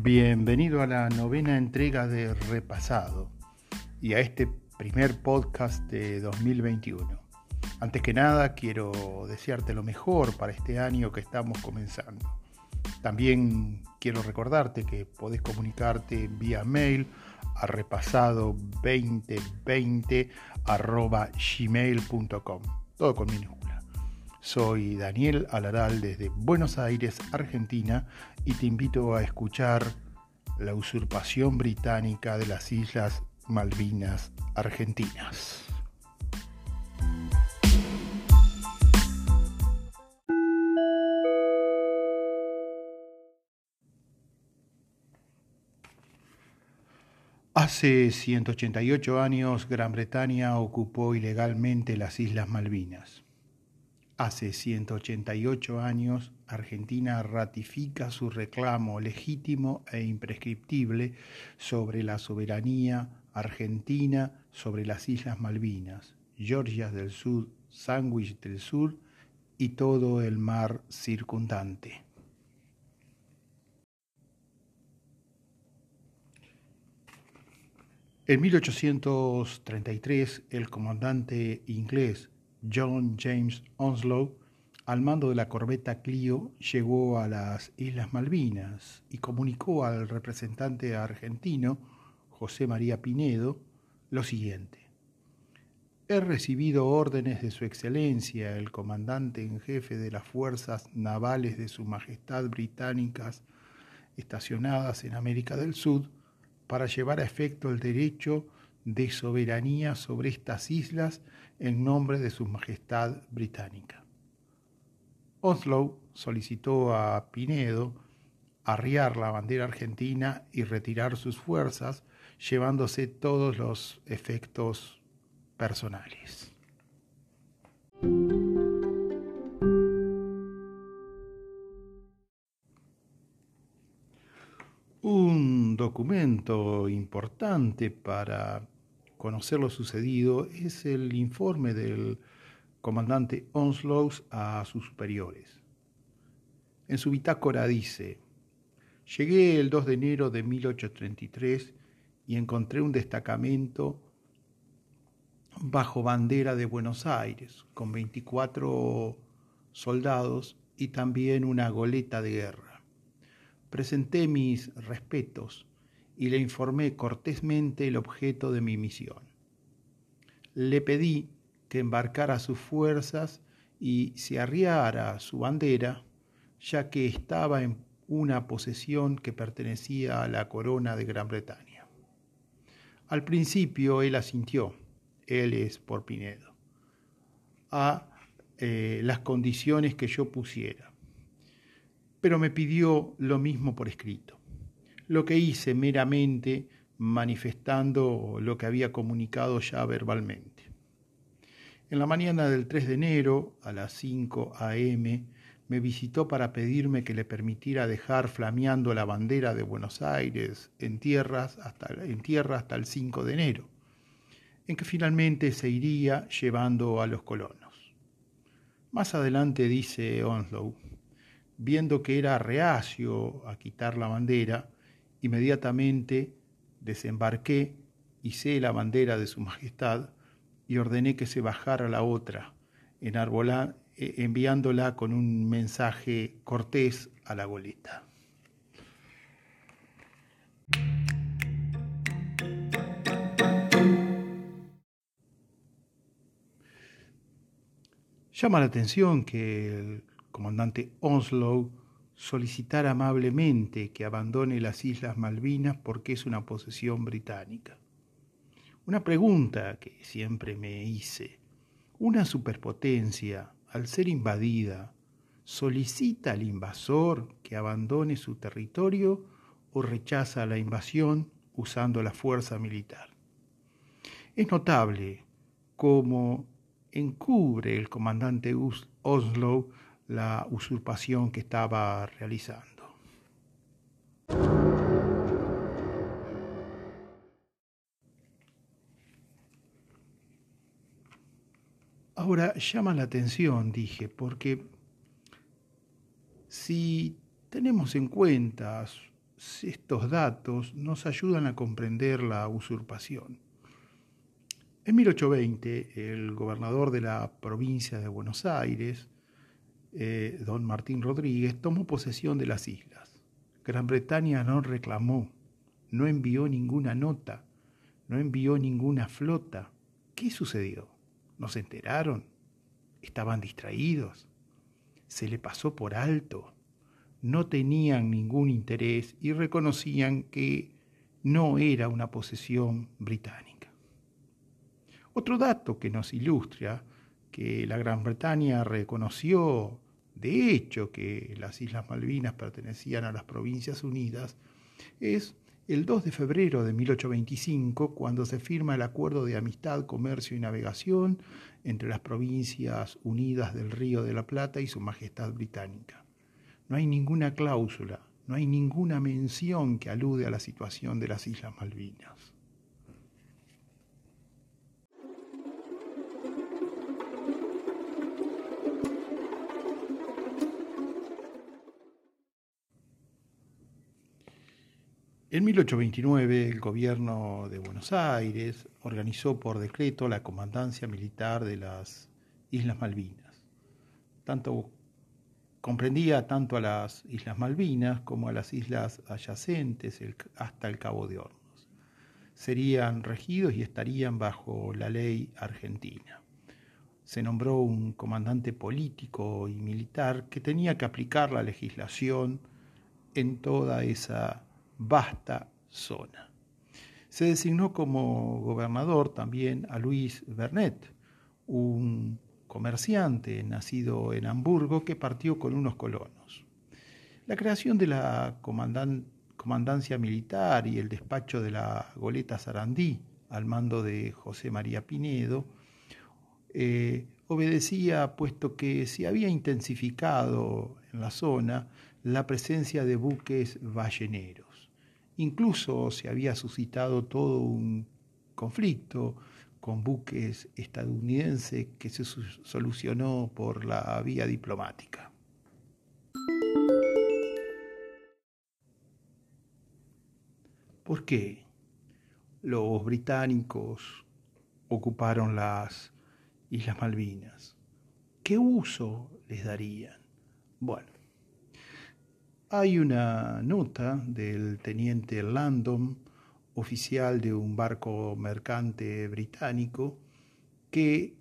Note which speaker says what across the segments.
Speaker 1: Bienvenido a la novena entrega de Repasado y a este primer podcast de 2021. Antes que nada quiero desearte lo mejor para este año que estamos comenzando. También quiero recordarte que podés comunicarte vía mail a repasado2020 gmail.com. Todo con minúscula. Soy Daniel Alaral desde Buenos Aires, Argentina, y te invito a escuchar la usurpación británica de las Islas Malvinas Argentinas. Hace 188 años Gran Bretaña ocupó ilegalmente las Islas Malvinas. Hace 188 años Argentina ratifica su reclamo legítimo e imprescriptible sobre la soberanía argentina sobre las Islas Malvinas, Georgias del Sur, Sandwich del Sur y todo el mar circundante. En 1833, el comandante inglés John James Onslow, al mando de la corbeta Clio, llegó a las Islas Malvinas y comunicó al representante argentino, José María Pinedo, lo siguiente. He recibido órdenes de Su Excelencia, el comandante en jefe de las fuerzas navales de Su Majestad británicas estacionadas en América del Sur, para llevar a efecto el derecho de soberanía sobre estas islas en nombre de Su Majestad Británica. Oslo solicitó a Pinedo arriar la bandera argentina y retirar sus fuerzas, llevándose todos los efectos personales. Un documento importante para conocer lo sucedido es el informe del comandante Onslow a sus superiores. En su bitácora dice, llegué el 2 de enero de 1833 y encontré un destacamento bajo bandera de Buenos Aires, con 24 soldados y también una goleta de guerra. Presenté mis respetos y le informé cortésmente el objeto de mi misión. Le pedí que embarcara sus fuerzas y se arriara su bandera, ya que estaba en una posesión que pertenecía a la corona de Gran Bretaña. Al principio él asintió, él es por Pinedo, a eh, las condiciones que yo pusiera pero me pidió lo mismo por escrito, lo que hice meramente manifestando lo que había comunicado ya verbalmente. En la mañana del 3 de enero, a las 5 a.m., me visitó para pedirme que le permitiera dejar flameando la bandera de Buenos Aires en, tierras tierra hasta el 5 de enero, en que finalmente se iría llevando a los colonos. Más adelante dice Onslow, viendo que era reacio a quitar la bandera, inmediatamente desembarqué, hice la bandera de su majestad y ordené que se bajara la otra, e, enviándola con un mensaje cortés a la goleta. Llama la atención que el comandante Onslow solicitar amablemente que abandone las Islas Malvinas porque es una posesión británica. Una pregunta que siempre me hice. ¿Una superpotencia, al ser invadida, solicita al invasor que abandone su territorio o rechaza la invasión usando la fuerza militar? Es notable cómo encubre el comandante Oslo la usurpación que estaba realizando. Ahora llama la atención, dije, porque si tenemos en cuenta estos datos nos ayudan a comprender la usurpación. En 1820, el gobernador de la provincia de Buenos Aires, eh, don Martín Rodríguez, tomó posesión de las islas. Gran Bretaña no reclamó, no envió ninguna nota, no envió ninguna flota. ¿Qué sucedió? ¿No se enteraron? ¿Estaban distraídos? ¿Se le pasó por alto? No tenían ningún interés y reconocían que no era una posesión británica. Otro dato que nos ilustra que la Gran Bretaña reconoció de hecho que las Islas Malvinas pertenecían a las Provincias Unidas es el 2 de febrero de 1825, cuando se firma el Acuerdo de Amistad, Comercio y Navegación entre las Provincias Unidas del Río de la Plata y Su Majestad Británica. No hay ninguna cláusula, no hay ninguna mención que alude a la situación de las Islas Malvinas. En 1829 el gobierno de Buenos Aires organizó por decreto la comandancia militar de las Islas Malvinas. Tanto comprendía tanto a las Islas Malvinas como a las islas adyacentes hasta el Cabo de Hornos. Serían regidos y estarían bajo la ley argentina. Se nombró un comandante político y militar que tenía que aplicar la legislación en toda esa vasta zona. Se designó como gobernador también a Luis Bernet, un comerciante nacido en Hamburgo que partió con unos colonos. La creación de la comandancia militar y el despacho de la goleta Sarandí al mando de José María Pinedo eh, obedecía puesto que se había intensificado en la zona la presencia de buques balleneros. Incluso se había suscitado todo un conflicto con buques estadounidenses que se solucionó por la vía diplomática. ¿Por qué los británicos ocuparon las Islas Malvinas? ¿Qué uso les darían? Bueno, hay una nota del teniente Landon, oficial de un barco mercante británico, que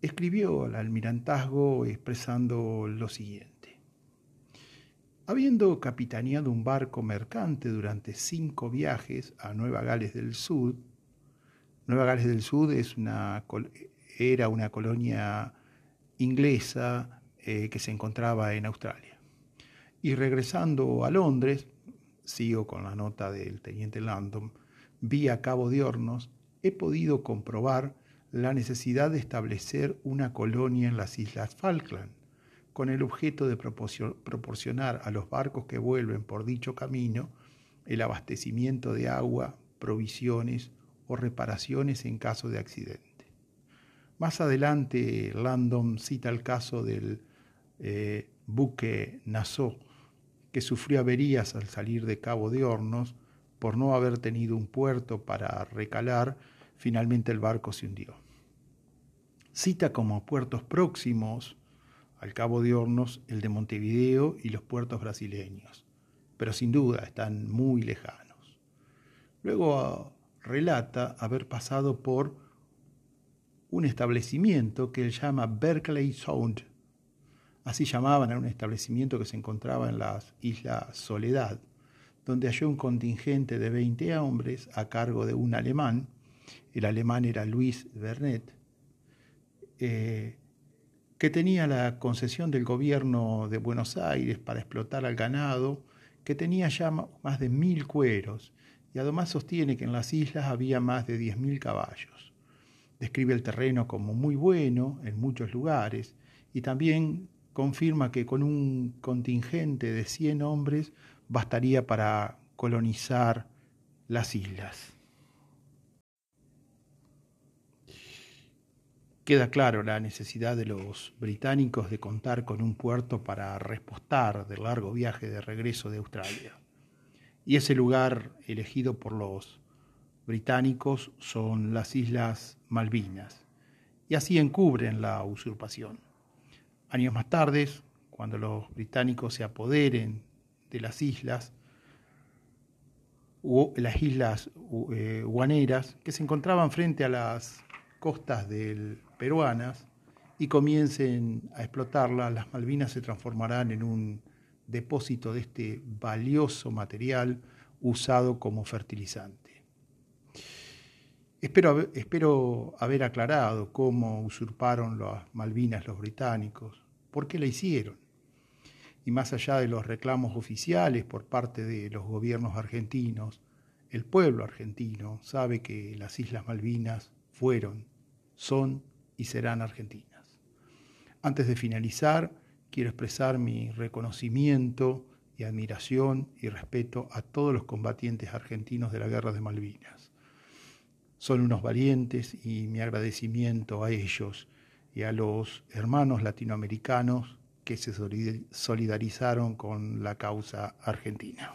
Speaker 1: escribió al almirantazgo expresando lo siguiente. Habiendo capitaneado un barco mercante durante cinco viajes a Nueva Gales del Sur, Nueva Gales del Sur era una colonia inglesa eh, que se encontraba en Australia. Y regresando a Londres, sigo con la nota del teniente Landon, vía Cabo de Hornos, he podido comprobar la necesidad de establecer una colonia en las Islas Falkland, con el objeto de proporcionar a los barcos que vuelven por dicho camino el abastecimiento de agua, provisiones o reparaciones en caso de accidente. Más adelante, Landon cita el caso del eh, buque Nassau, que sufrió averías al salir de Cabo de Hornos por no haber tenido un puerto para recalar, finalmente el barco se hundió. Cita como puertos próximos al Cabo de Hornos el de Montevideo y los puertos brasileños, pero sin duda están muy lejanos. Luego ah, relata haber pasado por un establecimiento que él llama Berkeley Sound, Así llamaban a un establecimiento que se encontraba en la isla Soledad, donde halló un contingente de 20 hombres a cargo de un alemán, el alemán era Luis Bernet, eh, que tenía la concesión del gobierno de Buenos Aires para explotar al ganado, que tenía ya más de mil cueros, y además sostiene que en las islas había más de 10.000 caballos. Describe el terreno como muy bueno en muchos lugares y también confirma que con un contingente de 100 hombres bastaría para colonizar las islas. Queda claro la necesidad de los británicos de contar con un puerto para repostar del largo viaje de regreso de Australia. Y ese lugar elegido por los británicos son las Islas Malvinas, y así encubren la usurpación. Años más tarde, cuando los británicos se apoderen de las islas, las islas eh, guaneras, que se encontraban frente a las costas del peruanas, y comiencen a explotarlas, las Malvinas se transformarán en un depósito de este valioso material usado como fertilizante. Espero, haber aclarado cómo usurparon las Malvinas los británicos, por qué la hicieron. Y más allá de los reclamos oficiales por parte de los gobiernos argentinos, el pueblo argentino sabe que las Islas Malvinas fueron, son y serán argentinas. Antes de finalizar, quiero expresar mi reconocimiento y admiración y respeto a todos los combatientes argentinos de la Guerra de Malvinas. Son unos valientes y mi agradecimiento a ellos y a los hermanos latinoamericanos que se solidarizaron con la causa argentina.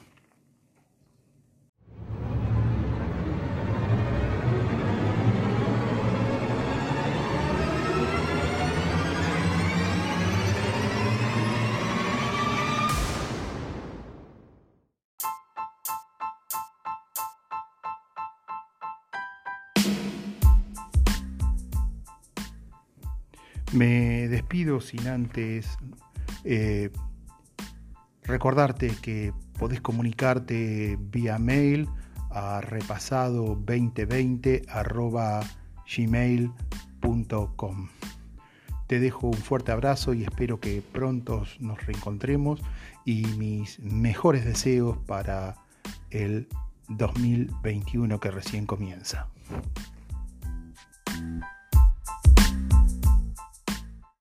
Speaker 1: Me despido sin antes eh, recordarte que podés comunicarte vía mail a repasado2020 gmail.com. Te dejo un fuerte abrazo y espero que pronto nos reencontremos y mis mejores deseos para el 2021 que recién comienza.